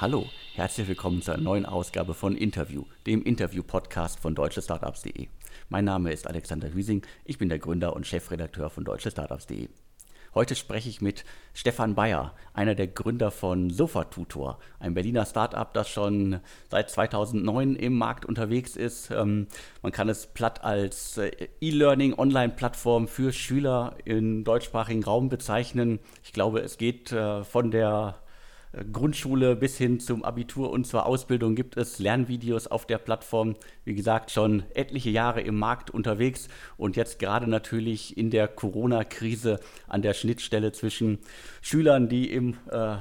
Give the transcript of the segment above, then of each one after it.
Hallo, herzlich willkommen zur neuen Ausgabe von Interview, dem Interview-Podcast von deutschestartups.de. Mein Name ist Alexander Hüsing, ich bin der Gründer und Chefredakteur von deutschestartups.de. Heute spreche ich mit Stefan Bayer, einer der Gründer von SofaTutor, ein Berliner Startup, das schon seit 2009 im Markt unterwegs ist. Ähm, man kann es platt als äh, E-Learning Online-Plattform für Schüler im deutschsprachigen Raum bezeichnen. Ich glaube, es geht äh, von der Grundschule bis hin zum Abitur und zur Ausbildung gibt es Lernvideos auf der Plattform. Wie gesagt, schon etliche Jahre im Markt unterwegs und jetzt gerade natürlich in der Corona-Krise an der Schnittstelle zwischen Schülern, die im äh,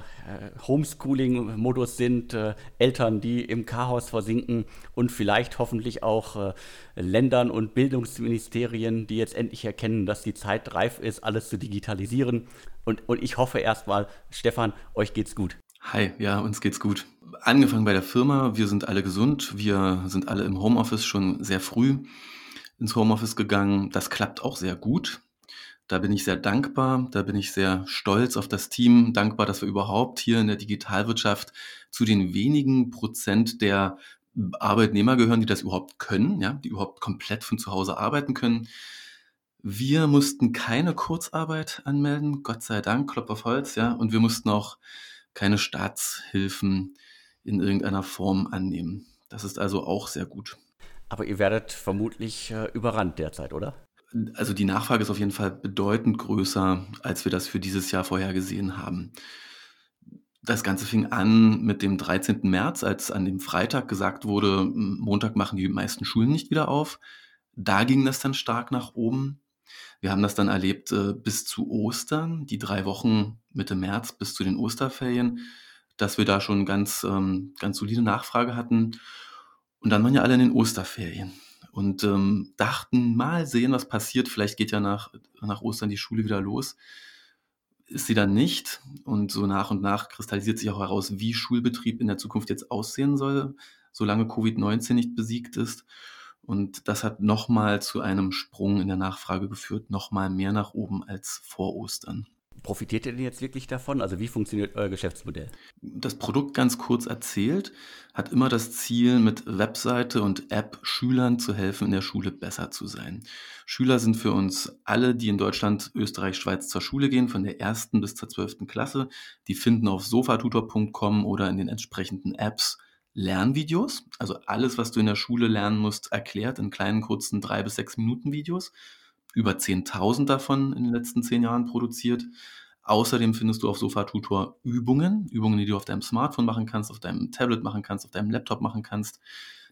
Homeschooling-Modus sind, äh, Eltern, die im Chaos versinken und vielleicht hoffentlich auch äh, Ländern und Bildungsministerien, die jetzt endlich erkennen, dass die Zeit reif ist, alles zu digitalisieren. Und, und ich hoffe erstmal, Stefan, euch geht's gut. Hi, ja, uns geht's gut. Angefangen bei der Firma, wir sind alle gesund, wir sind alle im Homeoffice schon sehr früh ins Homeoffice gegangen. Das klappt auch sehr gut. Da bin ich sehr dankbar, da bin ich sehr stolz auf das Team, dankbar, dass wir überhaupt hier in der Digitalwirtschaft zu den wenigen Prozent der Arbeitnehmer gehören, die das überhaupt können, ja, die überhaupt komplett von zu Hause arbeiten können. Wir mussten keine Kurzarbeit anmelden, Gott sei Dank, Klopf auf Holz, ja, und wir mussten auch keine Staatshilfen in irgendeiner Form annehmen. Das ist also auch sehr gut. Aber ihr werdet vermutlich äh, überrannt derzeit, oder? Also die Nachfrage ist auf jeden Fall bedeutend größer, als wir das für dieses Jahr vorhergesehen haben. Das Ganze fing an mit dem 13. März, als an dem Freitag gesagt wurde, Montag machen die meisten Schulen nicht wieder auf. Da ging das dann stark nach oben. Wir haben das dann erlebt äh, bis zu Ostern, die drei Wochen Mitte März bis zu den Osterferien, dass wir da schon ganz, ähm, ganz solide Nachfrage hatten. Und dann waren ja alle in den Osterferien und ähm, dachten, mal sehen, was passiert. Vielleicht geht ja nach, nach Ostern die Schule wieder los. Ist sie dann nicht. Und so nach und nach kristallisiert sich auch heraus, wie Schulbetrieb in der Zukunft jetzt aussehen soll, solange Covid-19 nicht besiegt ist. Und das hat nochmal zu einem Sprung in der Nachfrage geführt, nochmal mehr nach oben als vor Ostern. Profitiert ihr denn jetzt wirklich davon? Also wie funktioniert euer Geschäftsmodell? Das Produkt ganz kurz erzählt hat immer das Ziel, mit Webseite und App Schülern zu helfen, in der Schule besser zu sein. Schüler sind für uns alle, die in Deutschland, Österreich, Schweiz zur Schule gehen, von der ersten bis zur zwölften Klasse. Die finden auf sofatutor.com oder in den entsprechenden Apps Lernvideos, also alles, was du in der Schule lernen musst, erklärt in kleinen, kurzen drei bis sechs Minuten Videos. Über 10.000 davon in den letzten zehn Jahren produziert. Außerdem findest du auf Sofa-Tutor Übungen, Übungen, die du auf deinem Smartphone machen kannst, auf deinem Tablet machen kannst, auf deinem Laptop machen kannst.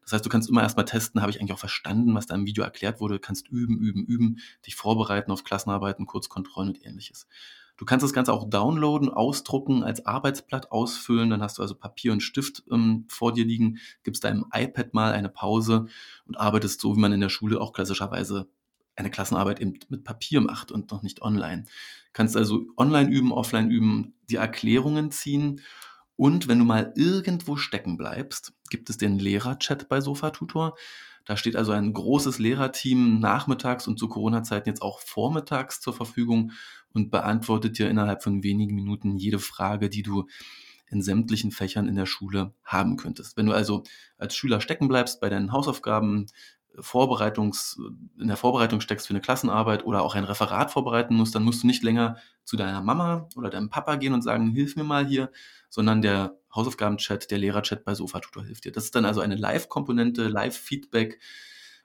Das heißt, du kannst immer erstmal testen, habe ich eigentlich auch verstanden, was da im Video erklärt wurde, kannst üben, üben, üben, dich vorbereiten auf Klassenarbeiten, Kurzkontrollen und ähnliches. Du kannst das Ganze auch downloaden, ausdrucken, als Arbeitsblatt ausfüllen. Dann hast du also Papier und Stift ähm, vor dir liegen, gibst deinem iPad mal eine Pause und arbeitest so, wie man in der Schule auch klassischerweise eine Klassenarbeit eben mit Papier macht und noch nicht online. Kannst also online üben, offline üben, die Erklärungen ziehen. Und wenn du mal irgendwo stecken bleibst, gibt es den Lehrerchat bei SofaTutor. Da steht also ein großes Lehrerteam nachmittags und zu Corona-Zeiten jetzt auch vormittags zur Verfügung und beantwortet dir innerhalb von wenigen Minuten jede Frage, die du in sämtlichen Fächern in der Schule haben könntest. Wenn du also als Schüler stecken bleibst bei deinen Hausaufgaben, Vorbereitungs, in der Vorbereitung steckst für eine Klassenarbeit oder auch ein Referat vorbereiten musst, dann musst du nicht länger zu deiner Mama oder deinem Papa gehen und sagen, hilf mir mal hier, sondern der Hausaufgabenchat, der Lehrerchat bei Sofatutor hilft dir. Das ist dann also eine Live-Komponente, Live-Feedback.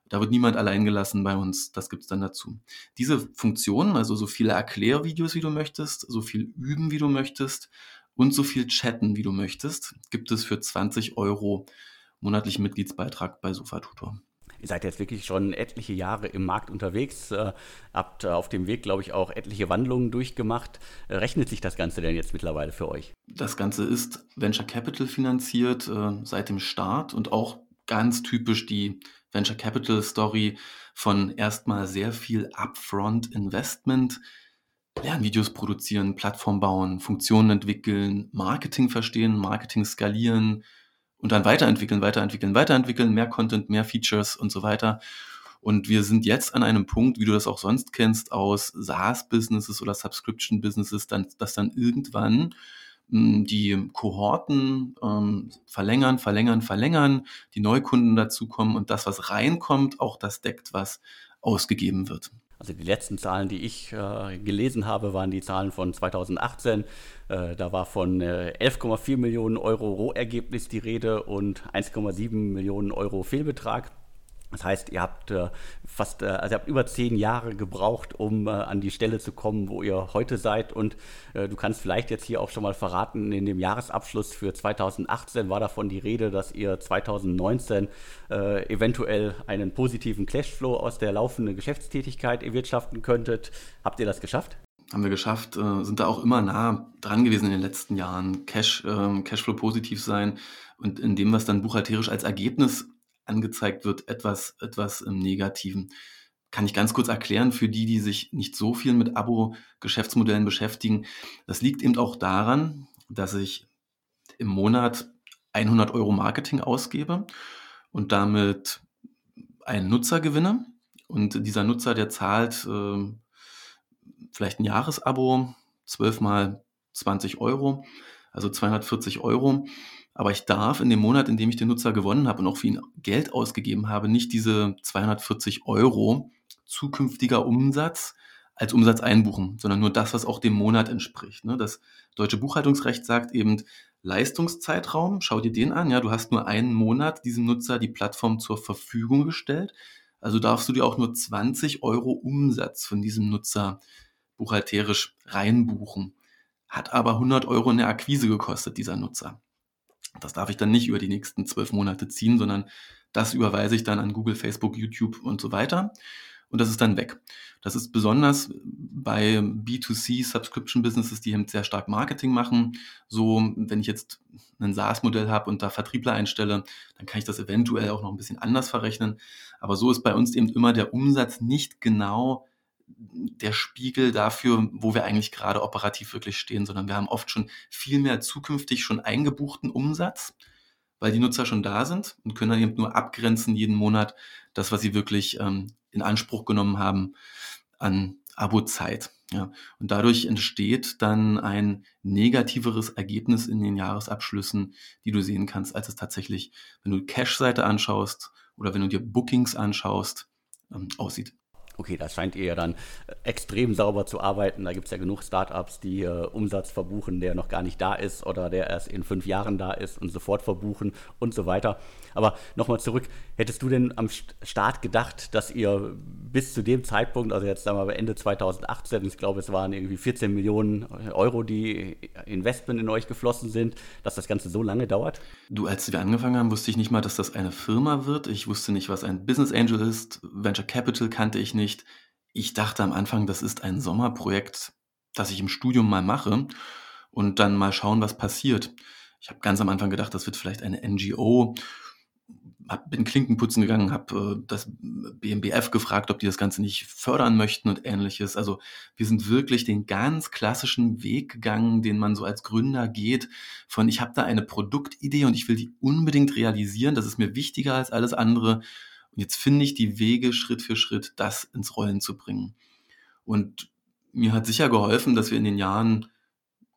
Da wird niemand allein gelassen bei uns. Das gibt es dann dazu. Diese Funktionen, also so viele Erklärvideos, wie du möchtest, so viel üben, wie du möchtest und so viel chatten, wie du möchtest, gibt es für 20 Euro monatlichen Mitgliedsbeitrag bei Sofatutor. Ihr seid jetzt wirklich schon etliche Jahre im Markt unterwegs, äh, habt äh, auf dem Weg, glaube ich, auch etliche Wandlungen durchgemacht. Äh, rechnet sich das Ganze denn jetzt mittlerweile für euch? Das Ganze ist Venture Capital finanziert äh, seit dem Start und auch ganz typisch die Venture Capital Story von erstmal sehr viel Upfront Investment. Lernvideos produzieren, Plattform bauen, Funktionen entwickeln, Marketing verstehen, Marketing skalieren, und dann weiterentwickeln, weiterentwickeln, weiterentwickeln, mehr Content, mehr Features und so weiter. Und wir sind jetzt an einem Punkt, wie du das auch sonst kennst, aus SaaS-Businesses oder Subscription-Businesses, dann, dass dann irgendwann die Kohorten ähm, verlängern, verlängern, verlängern, die Neukunden dazukommen und das, was reinkommt, auch das deckt, was ausgegeben wird. Also die letzten Zahlen, die ich äh, gelesen habe, waren die Zahlen von 2018. Äh, da war von äh, 11,4 Millionen Euro Rohergebnis die Rede und 1,7 Millionen Euro Fehlbetrag. Das heißt, ihr habt äh, fast, äh, also ihr habt über zehn Jahre gebraucht, um äh, an die Stelle zu kommen, wo ihr heute seid. Und äh, du kannst vielleicht jetzt hier auch schon mal verraten, in dem Jahresabschluss für 2018 war davon die Rede, dass ihr 2019 äh, eventuell einen positiven Cashflow aus der laufenden Geschäftstätigkeit erwirtschaften könntet. Habt ihr das geschafft? Haben wir geschafft, äh, sind da auch immer nah dran gewesen in den letzten Jahren. Cash, ähm, Cashflow positiv sein und in dem, was dann buchhalterisch als Ergebnis angezeigt wird, etwas, etwas im Negativen. Kann ich ganz kurz erklären für die, die sich nicht so viel mit Abo-Geschäftsmodellen beschäftigen. Das liegt eben auch daran, dass ich im Monat 100 Euro Marketing ausgebe und damit einen Nutzer gewinne. Und dieser Nutzer, der zahlt äh, vielleicht ein Jahresabo, 12 mal 20 Euro, also 240 Euro. Aber ich darf in dem Monat, in dem ich den Nutzer gewonnen habe und auch für ihn Geld ausgegeben habe, nicht diese 240 Euro zukünftiger Umsatz als Umsatz einbuchen, sondern nur das, was auch dem Monat entspricht. Ne? Das deutsche Buchhaltungsrecht sagt eben Leistungszeitraum, schau dir den an, ja, du hast nur einen Monat diesem Nutzer die Plattform zur Verfügung gestellt, also darfst du dir auch nur 20 Euro Umsatz von diesem Nutzer buchhalterisch reinbuchen. Hat aber 100 Euro in der Akquise gekostet, dieser Nutzer. Das darf ich dann nicht über die nächsten zwölf Monate ziehen, sondern das überweise ich dann an Google, Facebook, YouTube und so weiter. Und das ist dann weg. Das ist besonders bei B2C Subscription Businesses, die eben sehr stark Marketing machen. So, wenn ich jetzt ein SaaS-Modell habe und da Vertriebler einstelle, dann kann ich das eventuell auch noch ein bisschen anders verrechnen. Aber so ist bei uns eben immer der Umsatz nicht genau der Spiegel dafür, wo wir eigentlich gerade operativ wirklich stehen, sondern wir haben oft schon viel mehr zukünftig schon eingebuchten Umsatz, weil die Nutzer schon da sind und können dann eben nur abgrenzen jeden Monat das, was sie wirklich ähm, in Anspruch genommen haben an Abozeit. Ja, und dadurch entsteht dann ein negativeres Ergebnis in den Jahresabschlüssen, die du sehen kannst, als es tatsächlich, wenn du Cash-Seite anschaust oder wenn du dir Bookings anschaust, ähm, aussieht. Okay, da scheint ihr ja dann äh, extrem sauber zu arbeiten. Da gibt es ja genug Startups, die äh, Umsatz verbuchen, der noch gar nicht da ist oder der erst in fünf Jahren da ist und sofort verbuchen und so weiter. Aber nochmal zurück, hättest du denn am Start gedacht, dass ihr bis zu dem Zeitpunkt, also jetzt sagen wir mal Ende 2018, ich glaube es waren irgendwie 14 Millionen Euro, die Investment in euch geflossen sind, dass das Ganze so lange dauert? Du, als wir angefangen haben, wusste ich nicht mal, dass das eine Firma wird. Ich wusste nicht, was ein Business Angel ist. Venture Capital kannte ich nicht. Ich dachte am Anfang, das ist ein Sommerprojekt, das ich im Studium mal mache und dann mal schauen, was passiert. Ich habe ganz am Anfang gedacht, das wird vielleicht eine NGO hab, bin Klinkenputzen gegangen, habe äh, das BMBF gefragt, ob die das Ganze nicht fördern möchten und ähnliches. Also wir sind wirklich den ganz klassischen Weg gegangen, den man so als Gründer geht, von ich habe da eine Produktidee und ich will die unbedingt realisieren, das ist mir wichtiger als alles andere. Und jetzt finde ich die Wege Schritt für Schritt, das ins Rollen zu bringen. Und mir hat sicher geholfen, dass wir in den Jahren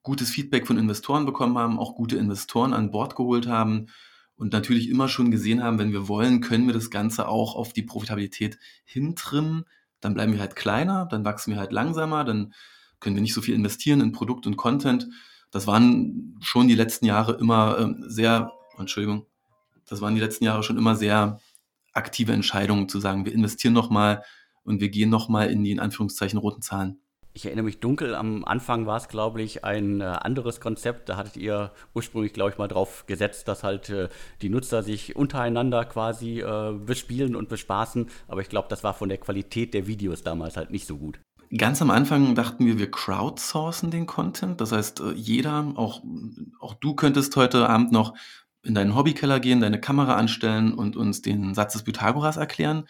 gutes Feedback von Investoren bekommen haben, auch gute Investoren an Bord geholt haben und natürlich immer schon gesehen haben, wenn wir wollen, können wir das Ganze auch auf die Profitabilität hintrimmen. Dann bleiben wir halt kleiner, dann wachsen wir halt langsamer, dann können wir nicht so viel investieren in Produkt und Content. Das waren schon die letzten Jahre immer ähm, sehr, Entschuldigung, das waren die letzten Jahre schon immer sehr aktive Entscheidungen zu sagen, wir investieren nochmal und wir gehen nochmal in die in Anführungszeichen roten Zahlen. Ich erinnere mich dunkel, am Anfang war es, glaube ich, ein äh, anderes Konzept. Da hattet ihr ursprünglich, glaube ich, mal drauf gesetzt, dass halt äh, die Nutzer sich untereinander quasi äh, bespielen und bespaßen. Aber ich glaube, das war von der Qualität der Videos damals halt nicht so gut. Ganz am Anfang dachten wir, wir crowdsourcen den Content. Das heißt, äh, jeder, auch, auch du könntest heute Abend noch in deinen Hobbykeller gehen, deine Kamera anstellen und uns den Satz des Pythagoras erklären.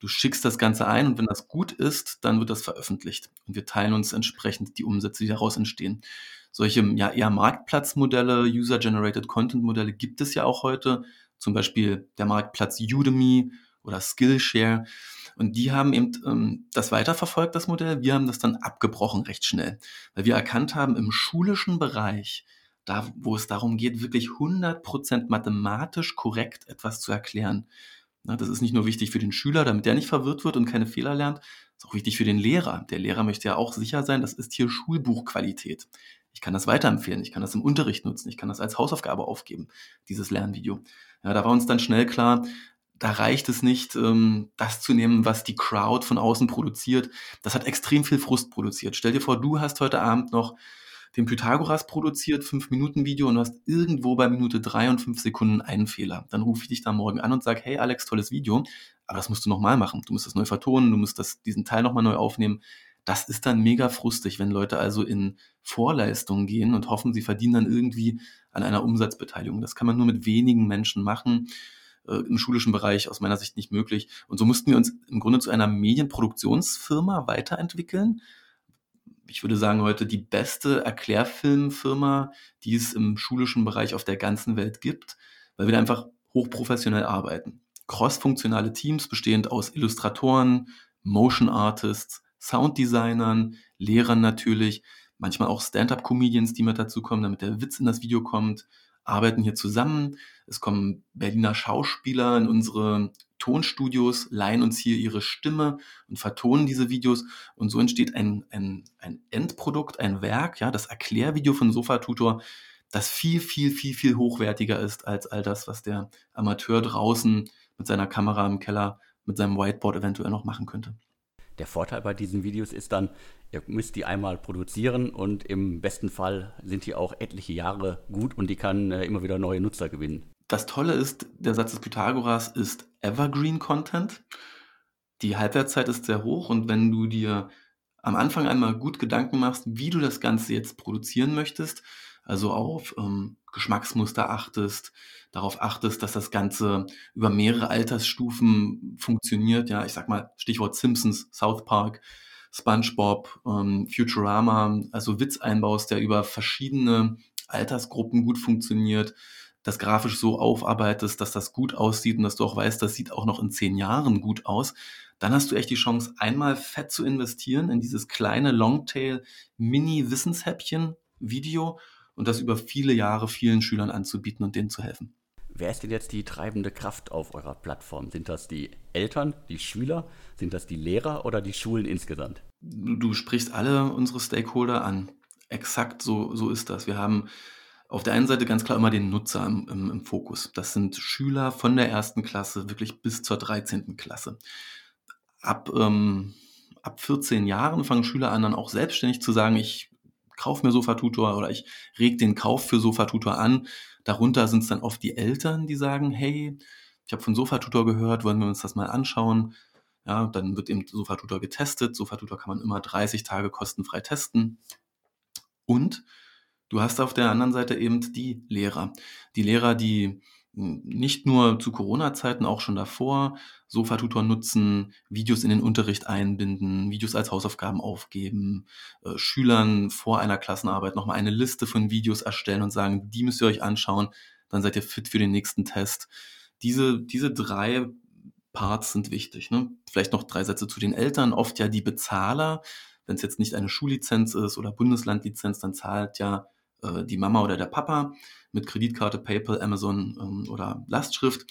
Du schickst das Ganze ein und wenn das gut ist, dann wird das veröffentlicht. Und wir teilen uns entsprechend die Umsätze, die daraus entstehen. Solche ja, eher Marktplatzmodelle, User-Generated Content-Modelle gibt es ja auch heute. Zum Beispiel der Marktplatz Udemy oder Skillshare. Und die haben eben ähm, das weiterverfolgt, das Modell. Wir haben das dann abgebrochen recht schnell, weil wir erkannt haben, im schulischen Bereich, da wo es darum geht, wirklich 100% mathematisch korrekt etwas zu erklären. Na, das ist nicht nur wichtig für den Schüler, damit der nicht verwirrt wird und keine Fehler lernt, ist auch wichtig für den Lehrer. Der Lehrer möchte ja auch sicher sein, das ist hier Schulbuchqualität. Ich kann das weiterempfehlen, ich kann das im Unterricht nutzen, ich kann das als Hausaufgabe aufgeben, dieses Lernvideo. Ja, da war uns dann schnell klar, da reicht es nicht, ähm, das zu nehmen, was die Crowd von außen produziert. Das hat extrem viel Frust produziert. Stell dir vor, du hast heute Abend noch den Pythagoras produziert, 5-Minuten-Video und du hast irgendwo bei Minute 3 und 5 Sekunden einen Fehler. Dann rufe ich dich da morgen an und sage, hey Alex, tolles Video, aber das musst du nochmal machen. Du musst das neu vertonen, du musst das, diesen Teil nochmal neu aufnehmen. Das ist dann mega frustig, wenn Leute also in Vorleistungen gehen und hoffen, sie verdienen dann irgendwie an einer Umsatzbeteiligung. Das kann man nur mit wenigen Menschen machen äh, im schulischen Bereich aus meiner Sicht nicht möglich. Und so mussten wir uns im Grunde zu einer Medienproduktionsfirma weiterentwickeln. Ich würde sagen, heute die beste Erklärfilmfirma, die es im schulischen Bereich auf der ganzen Welt gibt, weil wir da einfach hochprofessionell arbeiten. Cross-funktionale Teams bestehend aus Illustratoren, Motion Artists, Sounddesignern, Lehrern natürlich, manchmal auch Stand-up-Comedians, die mit dazu kommen, damit der Witz in das Video kommt, arbeiten hier zusammen. Es kommen Berliner Schauspieler in unsere Tonstudios, leihen uns hier ihre Stimme und vertonen diese Videos. Und so entsteht ein, ein, ein Endprodukt, ein Werk, ja, das Erklärvideo von Sofatutor, das viel, viel, viel, viel hochwertiger ist als all das, was der Amateur draußen mit seiner Kamera im Keller, mit seinem Whiteboard eventuell noch machen könnte. Der Vorteil bei diesen Videos ist dann, ihr müsst die einmal produzieren und im besten Fall sind die auch etliche Jahre gut und die kann äh, immer wieder neue Nutzer gewinnen. Das Tolle ist, der Satz des Pythagoras ist Evergreen Content. Die Halbwertszeit ist sehr hoch und wenn du dir am Anfang einmal gut Gedanken machst, wie du das Ganze jetzt produzieren möchtest, also auf ähm, Geschmacksmuster achtest, darauf achtest, dass das Ganze über mehrere Altersstufen funktioniert. Ja, ich sag mal Stichwort Simpsons, South Park, SpongeBob, ähm, Futurama, also Witz einbaust, der über verschiedene Altersgruppen gut funktioniert, das grafisch so aufarbeitest, dass das gut aussieht und dass du auch weißt, das sieht auch noch in zehn Jahren gut aus, dann hast du echt die Chance, einmal fett zu investieren in dieses kleine Longtail Mini-Wissenshäppchen Video und das über viele Jahre vielen Schülern anzubieten und denen zu helfen. Wer ist denn jetzt die treibende Kraft auf eurer Plattform? Sind das die Eltern, die Schüler, sind das die Lehrer oder die Schulen insgesamt? Du, du sprichst alle unsere Stakeholder an. Exakt so, so ist das. Wir haben auf der einen Seite ganz klar immer den Nutzer im, im, im, Fokus. Das sind Schüler von der ersten Klasse wirklich bis zur 13. Klasse. Ab, ähm, ab 14 Jahren fangen Schüler an, dann auch selbstständig zu sagen, ich kauf mir Sofatutor oder ich reg den Kauf für Sofatutor an. Darunter sind es dann oft die Eltern, die sagen, hey, ich habe von Sofatutor gehört, wollen wir uns das mal anschauen. Ja, dann wird eben Sofatutor getestet. Sofatutor kann man immer 30 Tage kostenfrei testen. Und du hast auf der anderen Seite eben die Lehrer. Die Lehrer, die nicht nur zu Corona-Zeiten, auch schon davor, Sofatutor nutzen, Videos in den Unterricht einbinden, Videos als Hausaufgaben aufgeben, äh, Schülern vor einer Klassenarbeit nochmal eine Liste von Videos erstellen und sagen, die müsst ihr euch anschauen, dann seid ihr fit für den nächsten Test. Diese, diese drei Parts sind wichtig. Ne? Vielleicht noch drei Sätze zu den Eltern. Oft ja die Bezahler. Wenn es jetzt nicht eine Schullizenz ist oder Bundeslandlizenz, dann zahlt ja äh, die Mama oder der Papa mit Kreditkarte, PayPal, Amazon ähm, oder Lastschrift.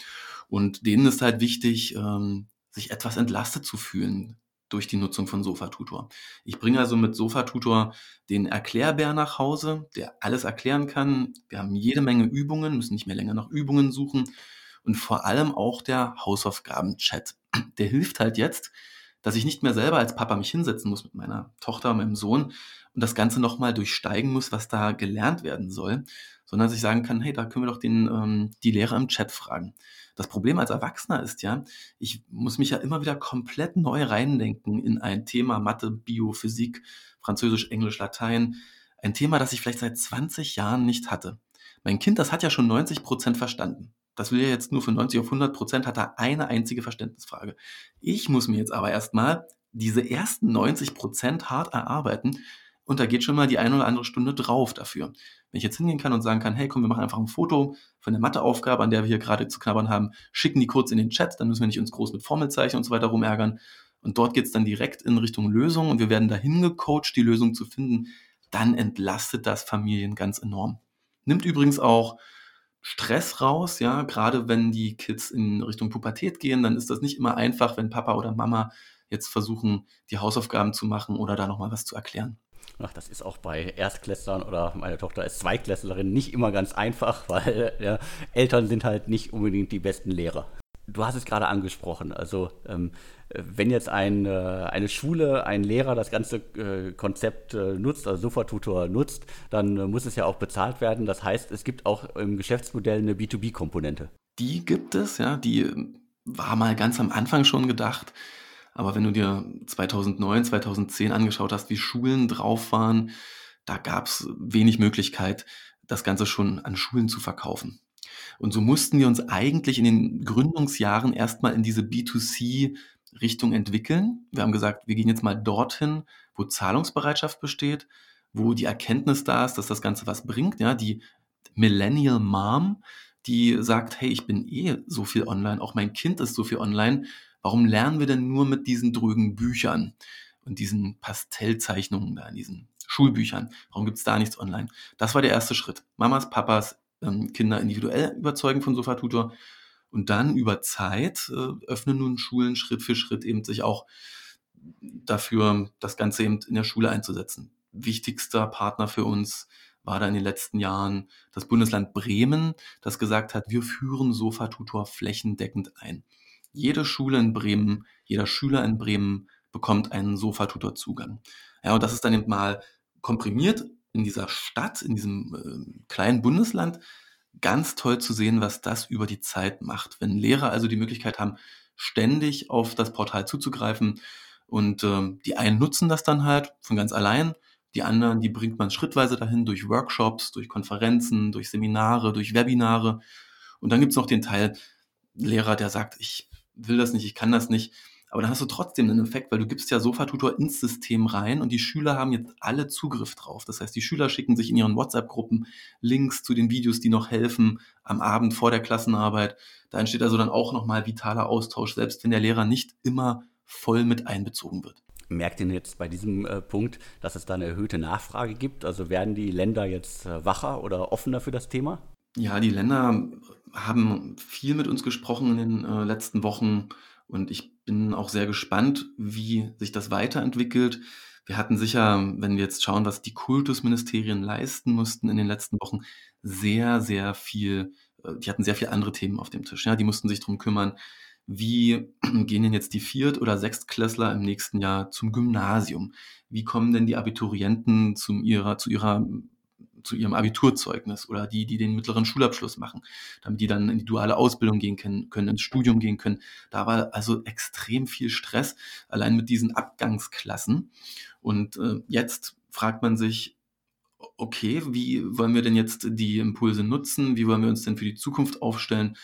Und denen ist halt wichtig, ähm, sich etwas entlastet zu fühlen durch die Nutzung von Sofatutor. Ich bringe also mit Sofatutor den Erklärbär nach Hause, der alles erklären kann. Wir haben jede Menge Übungen, müssen nicht mehr länger nach Übungen suchen. Und vor allem auch der Hausaufgaben-Chat. Der hilft halt jetzt, dass ich nicht mehr selber als Papa mich hinsetzen muss mit meiner Tochter, meinem Sohn und das Ganze nochmal durchsteigen muss, was da gelernt werden soll, sondern dass ich sagen kann, hey, da können wir doch den, ähm, die Lehrer im Chat fragen. Das Problem als Erwachsener ist ja, ich muss mich ja immer wieder komplett neu reindenken in ein Thema Mathe, Bio, Physik, Französisch, Englisch, Latein. Ein Thema, das ich vielleicht seit 20 Jahren nicht hatte. Mein Kind, das hat ja schon 90 Prozent verstanden. Das will ja jetzt nur von 90 auf 100 Prozent, hat er eine einzige Verständnisfrage. Ich muss mir jetzt aber erstmal diese ersten 90 Prozent hart erarbeiten, und da geht schon mal die eine oder andere Stunde drauf dafür. Wenn ich jetzt hingehen kann und sagen kann, hey, komm, wir machen einfach ein Foto von der Matheaufgabe, an der wir hier gerade zu knabbern haben, schicken die kurz in den Chat, dann müssen wir nicht uns groß mit Formelzeichen und so weiter rumärgern. Und dort geht es dann direkt in Richtung Lösung und wir werden dahin gecoacht, die Lösung zu finden. Dann entlastet das Familien ganz enorm. Nimmt übrigens auch Stress raus, ja, gerade wenn die Kids in Richtung Pubertät gehen, dann ist das nicht immer einfach, wenn Papa oder Mama jetzt versuchen, die Hausaufgaben zu machen oder da nochmal was zu erklären. Ach, das ist auch bei Erstklässlern oder meine Tochter ist Zweitklässlerin nicht immer ganz einfach, weil ja, Eltern sind halt nicht unbedingt die besten Lehrer. Du hast es gerade angesprochen. Also ähm, wenn jetzt ein, äh, eine Schule, ein Lehrer das ganze äh, Konzept äh, nutzt, also Sofa-Tutor nutzt, dann muss es ja auch bezahlt werden. Das heißt, es gibt auch im Geschäftsmodell eine B2B-Komponente. Die gibt es, ja. Die ähm, war mal ganz am Anfang schon gedacht. Aber wenn du dir 2009, 2010 angeschaut hast, wie Schulen drauf waren, da gab es wenig Möglichkeit, das Ganze schon an Schulen zu verkaufen. Und so mussten wir uns eigentlich in den Gründungsjahren erstmal in diese B2C-Richtung entwickeln. Wir haben gesagt, wir gehen jetzt mal dorthin, wo Zahlungsbereitschaft besteht, wo die Erkenntnis da ist, dass das Ganze was bringt. Ja, die Millennial Mom, die sagt, hey, ich bin eh so viel online, auch mein Kind ist so viel online. Warum lernen wir denn nur mit diesen drögen Büchern und diesen Pastellzeichnungen da in diesen Schulbüchern? Warum gibt es da nichts online? Das war der erste Schritt. Mamas, Papas ähm, Kinder individuell überzeugen von Sofatutor. Und dann über Zeit äh, öffnen nun Schulen Schritt für Schritt eben sich auch dafür, das Ganze eben in der Schule einzusetzen. Wichtigster Partner für uns war da in den letzten Jahren das Bundesland Bremen, das gesagt hat, wir führen Sofatutor flächendeckend ein. Jede Schule in Bremen, jeder Schüler in Bremen bekommt einen Sofatutor-Zugang. Ja, und das ist dann eben mal komprimiert in dieser Stadt, in diesem äh, kleinen Bundesland, ganz toll zu sehen, was das über die Zeit macht. Wenn Lehrer also die Möglichkeit haben, ständig auf das Portal zuzugreifen und äh, die einen nutzen das dann halt von ganz allein, die anderen, die bringt man schrittweise dahin durch Workshops, durch Konferenzen, durch Seminare, durch Webinare. Und dann gibt es noch den Teil Lehrer, der sagt, ich will das nicht, ich kann das nicht. Aber dann hast du trotzdem einen Effekt, weil du gibst ja Sofatutor ins System rein und die Schüler haben jetzt alle Zugriff drauf. Das heißt, die Schüler schicken sich in ihren WhatsApp-Gruppen Links zu den Videos, die noch helfen am Abend vor der Klassenarbeit. Da entsteht also dann auch nochmal vitaler Austausch, selbst wenn der Lehrer nicht immer voll mit einbezogen wird. Merkt ihr jetzt bei diesem äh, Punkt, dass es da eine erhöhte Nachfrage gibt? Also werden die Länder jetzt äh, wacher oder offener für das Thema? Ja, die Länder haben viel mit uns gesprochen in den äh, letzten Wochen und ich bin auch sehr gespannt, wie sich das weiterentwickelt. Wir hatten sicher, wenn wir jetzt schauen, was die Kultusministerien leisten mussten in den letzten Wochen, sehr, sehr viel, äh, die hatten sehr viele andere Themen auf dem Tisch. Ja, die mussten sich darum kümmern, wie gehen denn jetzt die Viert- oder Sechstklässler im nächsten Jahr zum Gymnasium? Wie kommen denn die Abiturienten zum ihrer, zu ihrer zu ihrem Abiturzeugnis oder die, die den mittleren Schulabschluss machen, damit die dann in die duale Ausbildung gehen können, können ins Studium gehen können. Da war also extrem viel Stress, allein mit diesen Abgangsklassen. Und äh, jetzt fragt man sich, okay, wie wollen wir denn jetzt die Impulse nutzen? Wie wollen wir uns denn für die Zukunft aufstellen?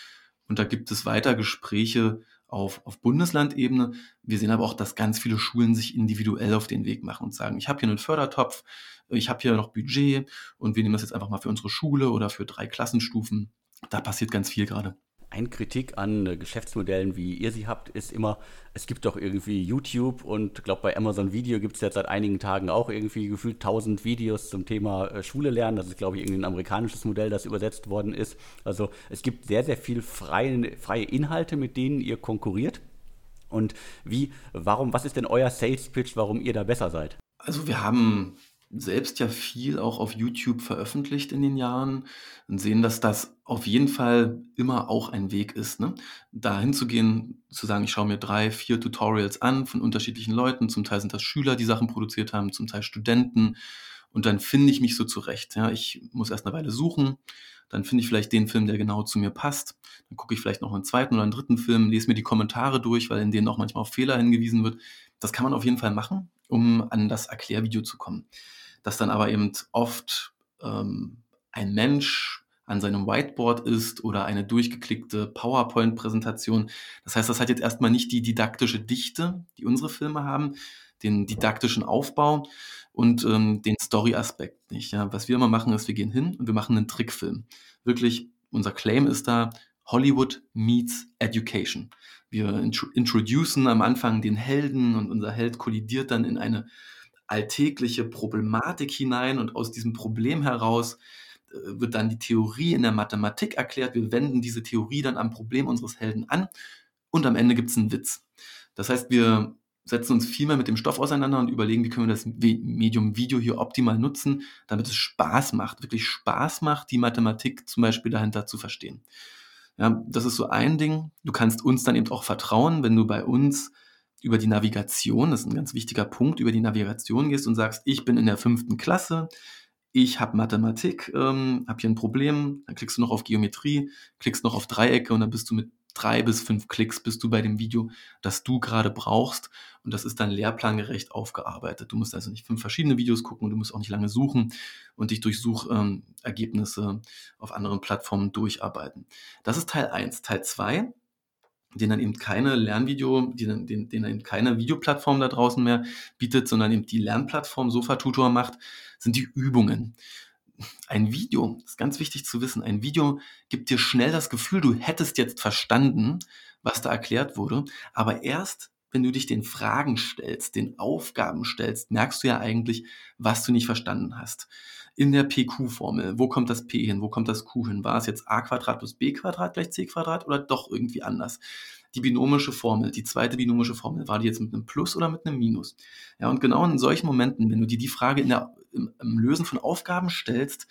Und da gibt es weiter Gespräche auf, auf Bundeslandebene. Wir sehen aber auch, dass ganz viele Schulen sich individuell auf den Weg machen und sagen, ich habe hier einen Fördertopf, ich habe hier noch Budget und wir nehmen das jetzt einfach mal für unsere Schule oder für drei Klassenstufen. Da passiert ganz viel gerade. Ein Kritik an äh, Geschäftsmodellen, wie ihr sie habt, ist immer, es gibt doch irgendwie YouTube und glaube bei Amazon Video gibt es jetzt seit einigen Tagen auch irgendwie gefühlt 1000 Videos zum Thema äh, Schule lernen. Das ist glaube ich irgendwie ein amerikanisches Modell, das übersetzt worden ist. Also es gibt sehr, sehr viel freie, freie Inhalte, mit denen ihr konkurriert. Und wie, warum, was ist denn euer Sales Pitch, warum ihr da besser seid? Also wir haben selbst ja viel auch auf YouTube veröffentlicht in den Jahren und sehen, dass das auf jeden Fall immer auch ein Weg ist, ne? da hinzugehen, zu sagen, ich schaue mir drei, vier Tutorials an von unterschiedlichen Leuten. Zum Teil sind das Schüler, die Sachen produziert haben, zum Teil Studenten. Und dann finde ich mich so zurecht. Ja? Ich muss erst eine Weile suchen, dann finde ich vielleicht den Film, der genau zu mir passt. Dann gucke ich vielleicht noch einen zweiten oder einen dritten Film, lese mir die Kommentare durch, weil in denen auch manchmal auf Fehler hingewiesen wird. Das kann man auf jeden Fall machen, um an das Erklärvideo zu kommen dass dann aber eben oft ähm, ein Mensch an seinem Whiteboard ist oder eine durchgeklickte PowerPoint-Präsentation. Das heißt, das hat jetzt erstmal nicht die didaktische Dichte, die unsere Filme haben, den didaktischen Aufbau und ähm, den Story-Aspekt nicht. Ja. Was wir immer machen, ist, wir gehen hin und wir machen einen Trickfilm. Wirklich, unser Claim ist da, Hollywood meets Education. Wir introducen am Anfang den Helden und unser Held kollidiert dann in eine alltägliche Problematik hinein und aus diesem Problem heraus wird dann die Theorie in der Mathematik erklärt. Wir wenden diese Theorie dann am Problem unseres Helden an und am Ende gibt es einen Witz. Das heißt, wir setzen uns viel mehr mit dem Stoff auseinander und überlegen, wie können wir das Medium Video hier optimal nutzen, damit es Spaß macht, wirklich Spaß macht, die Mathematik zum Beispiel dahinter zu verstehen. Ja, das ist so ein Ding. Du kannst uns dann eben auch vertrauen, wenn du bei uns über die Navigation, das ist ein ganz wichtiger Punkt, über die Navigation gehst und sagst, ich bin in der fünften Klasse, ich habe Mathematik, ähm, habe hier ein Problem, dann klickst du noch auf Geometrie, klickst noch auf Dreiecke und dann bist du mit drei bis fünf Klicks bist du bei dem Video, das du gerade brauchst. Und das ist dann lehrplangerecht aufgearbeitet. Du musst also nicht fünf verschiedene Videos gucken und du musst auch nicht lange suchen und dich durch Suchergebnisse ähm, auf anderen Plattformen durcharbeiten. Das ist Teil eins. Teil zwei den dann eben keine Lernvideo, den, den, den eben keine Videoplattform da draußen mehr bietet, sondern eben die Lernplattform Sofa Tutor macht, sind die Übungen. Ein Video, ist ganz wichtig zu wissen, ein Video gibt dir schnell das Gefühl, du hättest jetzt verstanden, was da erklärt wurde, aber erst wenn du dich den Fragen stellst, den Aufgaben stellst, merkst du ja eigentlich, was du nicht verstanden hast. In der PQ-Formel, wo kommt das P hin, wo kommt das Q hin? War es jetzt a Quadrat plus b Quadrat gleich c Quadrat oder doch irgendwie anders? Die binomische Formel, die zweite binomische Formel, war die jetzt mit einem Plus oder mit einem Minus? Ja, und genau in solchen Momenten, wenn du dir die Frage in der im, im Lösen von Aufgaben stellst,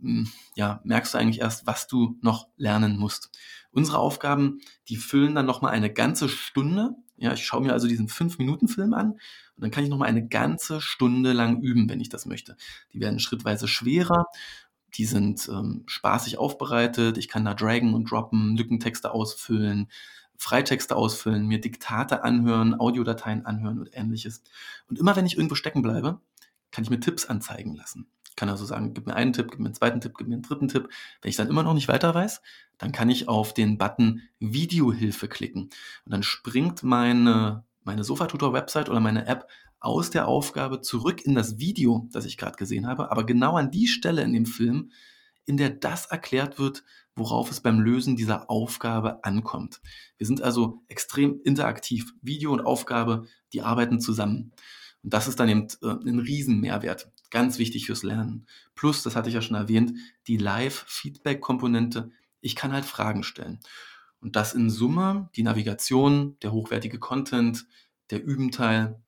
hm, ja, merkst du eigentlich erst, was du noch lernen musst. Unsere Aufgaben, die füllen dann nochmal eine ganze Stunde. Ja, ich schaue mir also diesen 5-Minuten-Film an und dann kann ich nochmal eine ganze Stunde lang üben, wenn ich das möchte. Die werden schrittweise schwerer, die sind ähm, spaßig aufbereitet, ich kann da dragen und droppen, Lückentexte ausfüllen, Freitexte ausfüllen, mir Diktate anhören, Audiodateien anhören und ähnliches. Und immer wenn ich irgendwo stecken bleibe, kann ich mir Tipps anzeigen lassen. Kann also sagen, gib mir einen Tipp, gib mir einen zweiten Tipp, gib mir einen dritten Tipp. Wenn ich dann immer noch nicht weiter weiß, dann kann ich auf den Button Videohilfe klicken. Und dann springt meine, meine Sofa-Tutor-Website oder meine App aus der Aufgabe zurück in das Video, das ich gerade gesehen habe, aber genau an die Stelle in dem Film, in der das erklärt wird, worauf es beim Lösen dieser Aufgabe ankommt. Wir sind also extrem interaktiv. Video und Aufgabe, die arbeiten zusammen. Und das ist dann eben äh, ein Riesenmehrwert. Ganz wichtig fürs Lernen. Plus, das hatte ich ja schon erwähnt, die Live-Feedback-Komponente. Ich kann halt Fragen stellen. Und das in Summe, die Navigation, der hochwertige Content, der Übenteil,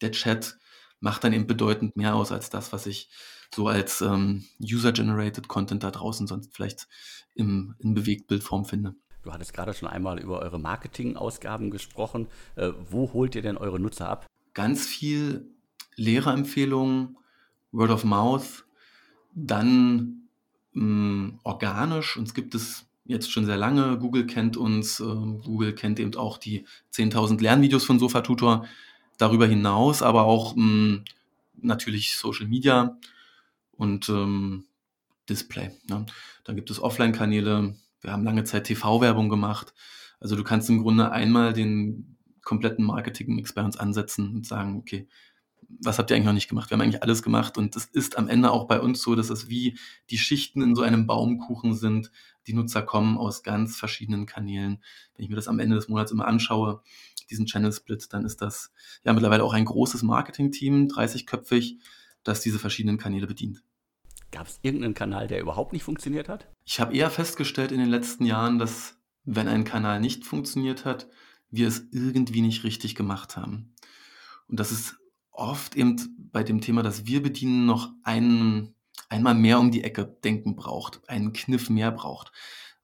der Chat, macht dann eben bedeutend mehr aus als das, was ich so als ähm, User-Generated Content da draußen sonst vielleicht im, in Bewegtbildform finde. Du hattest gerade schon einmal über eure Marketing-Ausgaben gesprochen. Äh, wo holt ihr denn eure Nutzer ab? ganz viel Lehrerempfehlungen, Word of Mouth, dann mh, hm, organisch. Uns gibt es jetzt schon sehr lange. Google kennt uns. Äh, Google kennt eben auch die 10.000 Lernvideos von Sofa Tutor. Darüber hinaus aber auch mh, hm, natürlich Social Media und ähm, Display. Ne? Dann gibt es Offline-Kanäle. Wir haben lange Zeit TV-Werbung gemacht. Also du kannst im Grunde einmal den kompletten uns ansetzen und sagen, okay, was habt ihr eigentlich noch nicht gemacht? Wir haben eigentlich alles gemacht und es ist am Ende auch bei uns so, dass es wie die Schichten in so einem Baumkuchen sind. Die Nutzer kommen aus ganz verschiedenen Kanälen. Wenn ich mir das am Ende des Monats immer anschaue, diesen Channel Split, dann ist das ja mittlerweile auch ein großes Marketing-Team, 30-köpfig, das diese verschiedenen Kanäle bedient. Gab es irgendeinen Kanal, der überhaupt nicht funktioniert hat? Ich habe eher festgestellt in den letzten Jahren, dass wenn ein Kanal nicht funktioniert hat, wir es irgendwie nicht richtig gemacht haben. Und das ist oft eben bei dem Thema, das wir bedienen, noch einen, einmal mehr um die Ecke denken braucht, einen Kniff mehr braucht.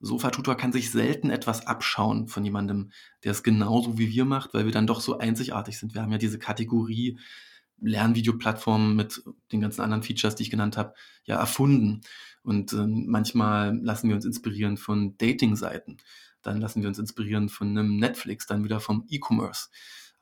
Sofa-Tutor kann sich selten etwas abschauen von jemandem, der es genauso wie wir macht, weil wir dann doch so einzigartig sind. Wir haben ja diese Kategorie Lernvideoplattformen mit den ganzen anderen Features, die ich genannt habe, ja erfunden. Und äh, manchmal lassen wir uns inspirieren von Dating-Seiten dann lassen wir uns inspirieren von einem Netflix, dann wieder vom E-Commerce.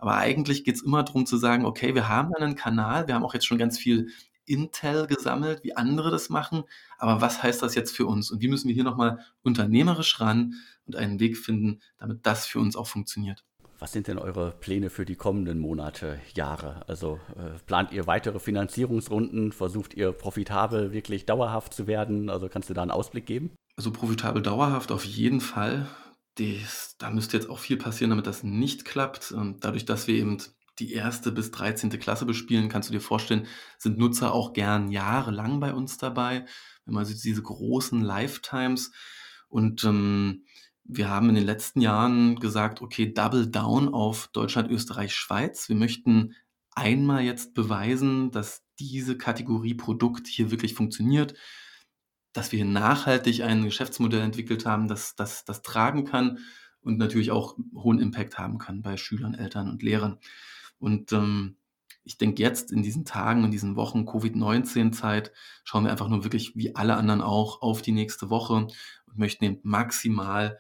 Aber eigentlich geht es immer darum zu sagen, okay, wir haben einen Kanal, wir haben auch jetzt schon ganz viel Intel gesammelt, wie andere das machen, aber was heißt das jetzt für uns? Und wie müssen wir hier nochmal unternehmerisch ran und einen Weg finden, damit das für uns auch funktioniert? Was sind denn eure Pläne für die kommenden Monate, Jahre? Also äh, plant ihr weitere Finanzierungsrunden? Versucht ihr profitabel wirklich dauerhaft zu werden? Also kannst du da einen Ausblick geben? Also profitabel dauerhaft auf jeden Fall das, da müsste jetzt auch viel passieren, damit das nicht klappt. Und dadurch, dass wir eben die erste bis 13. Klasse bespielen, kannst du dir vorstellen, sind Nutzer auch gern jahrelang bei uns dabei. Wenn man sieht, diese großen Lifetimes. Und ähm, wir haben in den letzten Jahren gesagt, okay, Double Down auf Deutschland, Österreich, Schweiz. Wir möchten einmal jetzt beweisen, dass diese Kategorie Produkt hier wirklich funktioniert, dass wir nachhaltig ein Geschäftsmodell entwickelt haben, das das, das tragen kann und natürlich auch hohen Impact haben kann bei Schülern, Eltern und Lehrern. Und ähm, ich denke jetzt in diesen Tagen, in diesen Wochen Covid-19-Zeit, schauen wir einfach nur wirklich wie alle anderen auch auf die nächste Woche und möchten eben maximal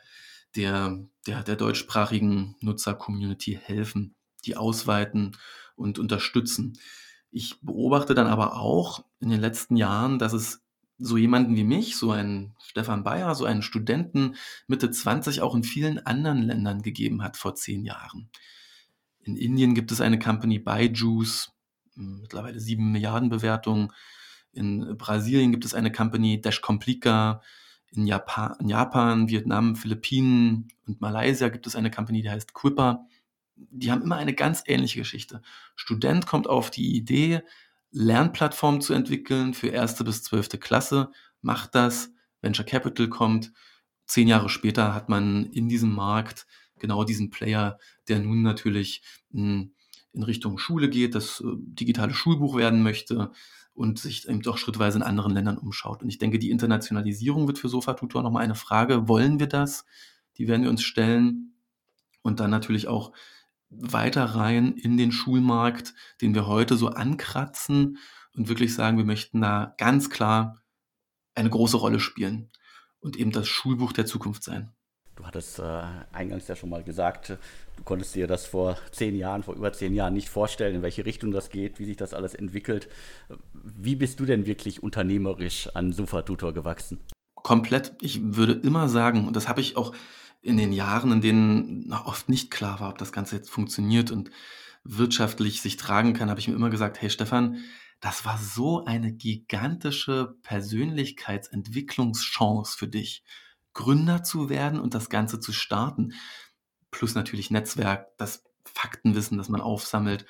der, der, der deutschsprachigen Nutzer-Community helfen, die ausweiten und unterstützen. Ich beobachte dann aber auch in den letzten Jahren, dass es so jemanden wie mich, so einen Stefan Bayer, so einen Studenten Mitte 20 auch in vielen anderen Ländern gegeben hat vor zehn Jahren. In Indien gibt es eine Company Byju's, mittlerweile sieben Milliarden Bewertungen. In Brasilien gibt es eine Company Dash Complica. In Japan, in Japan, Vietnam, Philippinen und Malaysia gibt es eine Company, die heißt Quipper. Die haben immer eine ganz ähnliche Geschichte. Student kommt auf die Idee, Lernplattform zu entwickeln für erste bis zwölfte Klasse, macht das, Venture Capital kommt. Zehn Jahre später hat man in diesem Markt genau diesen Player, der nun natürlich hm, in Richtung Schule geht, das äh, digitale Schulbuch werden möchte und sich eben doch schrittweise in anderen Ländern umschaut. Und ich denke, die Internationalisierung wird für Sofa Tutor nochmal eine Frage. Wollen wir das? Die werden wir uns stellen. Und dann natürlich auch weiter rein in den Schulmarkt, den wir heute so ankratzen und wirklich sagen, wir möchten da ganz klar eine große Rolle spielen und eben das Schulbuch der Zukunft sein. Du hattest äh, eingangs ja schon mal gesagt, du konntest dir das vor zehn Jahren, vor über zehn Jahren nicht vorstellen, in welche Richtung das geht, wie sich das alles entwickelt. Wie bist du denn wirklich unternehmerisch an Sofa Tutor gewachsen? Komplett. Ich würde immer sagen, und das habe ich auch in den Jahren, in denen oft nicht klar war, ob das Ganze jetzt funktioniert und wirtschaftlich sich tragen kann, habe ich mir immer gesagt, hey Stefan, das war so eine gigantische Persönlichkeitsentwicklungschance für dich, Gründer zu werden und das Ganze zu starten. Plus natürlich Netzwerk, das Faktenwissen, das man aufsammelt.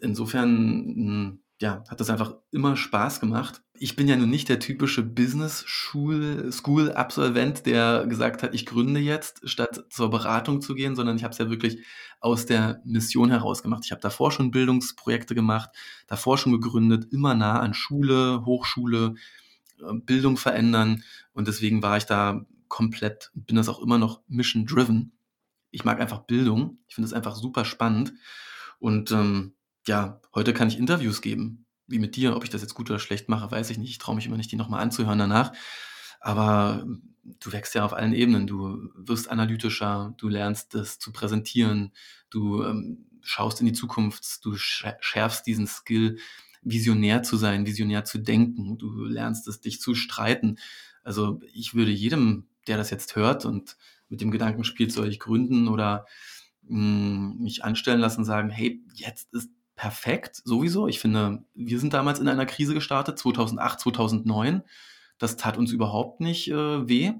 Insofern hm, ja, hat das einfach immer Spaß gemacht. Ich bin ja nun nicht der typische Business-School-Absolvent, der gesagt hat, ich gründe jetzt, statt zur Beratung zu gehen, sondern ich habe es ja wirklich aus der Mission heraus gemacht. Ich habe davor schon Bildungsprojekte gemacht, davor schon gegründet, immer nah an Schule, Hochschule, äh, Bildung verändern. Und deswegen war ich da komplett, bin das auch immer noch mission-driven. Ich mag einfach Bildung. Ich finde es einfach super spannend. Und ähm, ja, heute kann ich Interviews geben, wie mit dir. Ob ich das jetzt gut oder schlecht mache, weiß ich nicht. Ich traue mich immer nicht, die nochmal anzuhören danach. Aber du wächst ja auf allen Ebenen. Du wirst analytischer, du lernst es zu präsentieren, du ähm, schaust in die Zukunft, du schärfst diesen Skill, visionär zu sein, visionär zu denken. Du lernst es, dich zu streiten. Also ich würde jedem, der das jetzt hört und mit dem Gedanken spielt, soll ich gründen oder mh, hm, mich anstellen lassen, sagen, hey, jetzt ist perfekt, sowieso. Ich finde, wir sind damals in einer Krise gestartet, 2008, 2009. Das tat uns überhaupt nicht äh, weh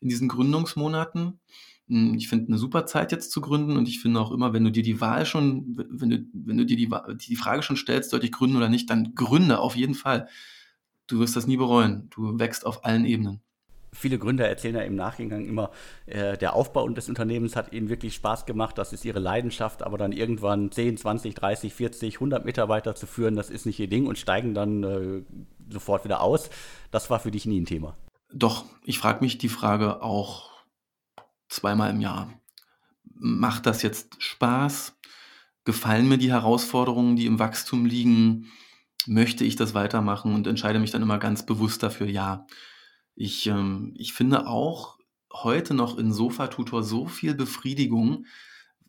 in diesen Gründungsmonaten. Hm, ich finde eine super Zeit jetzt zu gründen und ich finde auch immer, wenn du dir die Wahl schon, wenn du, wenn du dir die, die Frage schon stellst, sollte ich gründen oder nicht, dann gründe auf jeden Fall. Du wirst das nie bereuen. Du wächst auf allen Ebenen viele Gründer erzählen ja im Nachgang immer, äh, der Aufbau des Unternehmens hat ihnen wirklich Spaß gemacht, das ist ihre Leidenschaft, aber dann irgendwann 10, 20, 30, 40, 100 Mitarbeiter zu führen, das ist nicht ihr Ding und steigen dann äh, sofort wieder aus. Das war für dich nie ein Thema. Doch, ich frage mich die Frage auch zweimal im Jahr. Macht das jetzt Spaß? Gefallen mir die Herausforderungen, die im Wachstum liegen? Möchte ich das weitermachen und entscheide mich dann immer ganz bewusst dafür, ja. Ich, ähm, ich finde auch heute noch in Sofa-Tutor so viel Befriedigung,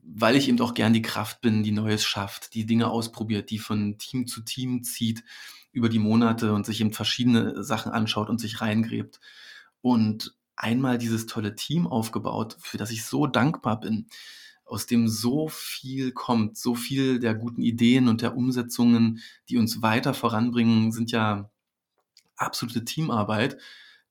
weil ich eben auch gern die Kraft bin, die Neues schafft, die Dinge ausprobiert, die von Team zu Team zieht über die Monate und sich eben verschiedene Sachen anschaut und sich reingräbt. Und einmal dieses tolle Team aufgebaut, für das ich so dankbar bin, aus dem so viel kommt, so viel der guten Ideen und der Umsetzungen, die uns weiter voranbringen, sind ja absolute Teamarbeit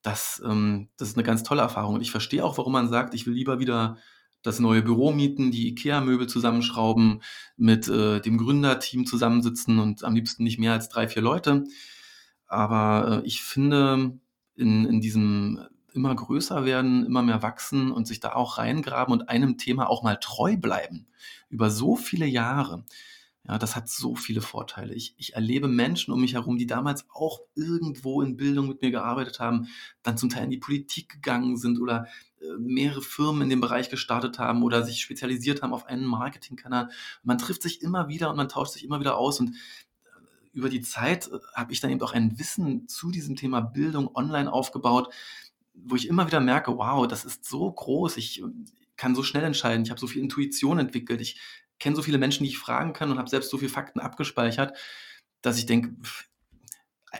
das, ähm, das ist eine ganz tolle Erfahrung. Und ich verstehe auch, warum man sagt, ich will lieber wieder das neue Büro mieten, die IKEA-Möbel zusammenschrauben, mit äh, dem Gründerteam zusammensitzen und am liebsten nicht mehr als drei, vier Leute. Aber äh, ich finde, in, in diesem immer größer werden, immer mehr wachsen und sich da auch reingraben und einem Thema auch mal treu bleiben über so viele Jahre. Ja, das hat so viele Vorteile. Ich, ich erlebe Menschen um mich herum, die damals auch irgendwo in Bildung mit mir gearbeitet haben, dann zum Teil in die Politik gegangen sind oder äh, mehrere Firmen in dem Bereich gestartet haben oder sich spezialisiert haben auf einen Marketingkanal. Man trifft sich immer wieder und man tauscht sich immer wieder aus und äh, über die Zeit äh, habe ich dann eben auch ein Wissen zu diesem Thema Bildung online aufgebaut, wo ich immer wieder merke, wow, das ist so groß, ich kann so schnell entscheiden, ich habe so viel Intuition entwickelt, ich kenne so viele Menschen, die ich fragen kann und habe selbst so viele Fakten abgespeichert, dass ich denke,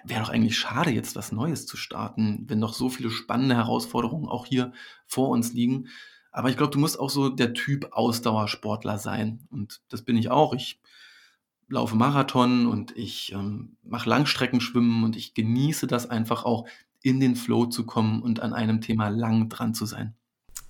wäre doch eigentlich schade, jetzt was Neues zu starten, wenn noch so viele spannende Herausforderungen auch hier vor uns liegen. Aber ich glaube, du musst auch so der Typ Ausdauersportler sein. Und das bin ich auch. Ich laufe Marathon und ich ähm, mache Langstreckenschwimmen und ich genieße das einfach auch, in den Flow zu kommen und an einem Thema lang dran zu sein.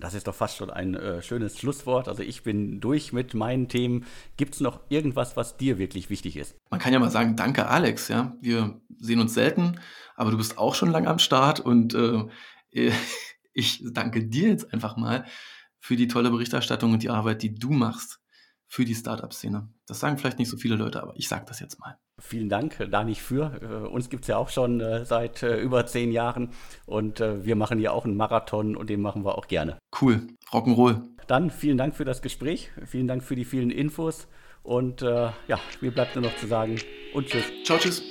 Das ist doch fast schon ein äh, schönes Schlusswort. Also ich bin durch mit meinen Themen. Gibt es noch irgendwas, was dir wirklich wichtig ist? Man kann ja mal sagen, danke Alex. Ja, wir sehen uns selten, aber du bist auch schon lange am Start und äh, ich danke dir jetzt einfach mal für die tolle Berichterstattung und die Arbeit, die du machst für die Startup-Szene. Das sagen vielleicht nicht so viele Leute, aber ich sage das jetzt mal. Vielen Dank da nicht für. Äh, uns gibt es ja auch schon äh, seit äh, über zehn Jahren und wir machen ja auch einen Marathon und den machen wir auch gerne. Cool, Rock'n'Roll. Dann vielen Dank für das Gespräch, vielen Dank für die vielen Infos und ja, mir bleibt nur noch zu sagen und tschüss. Ciao, tschüss.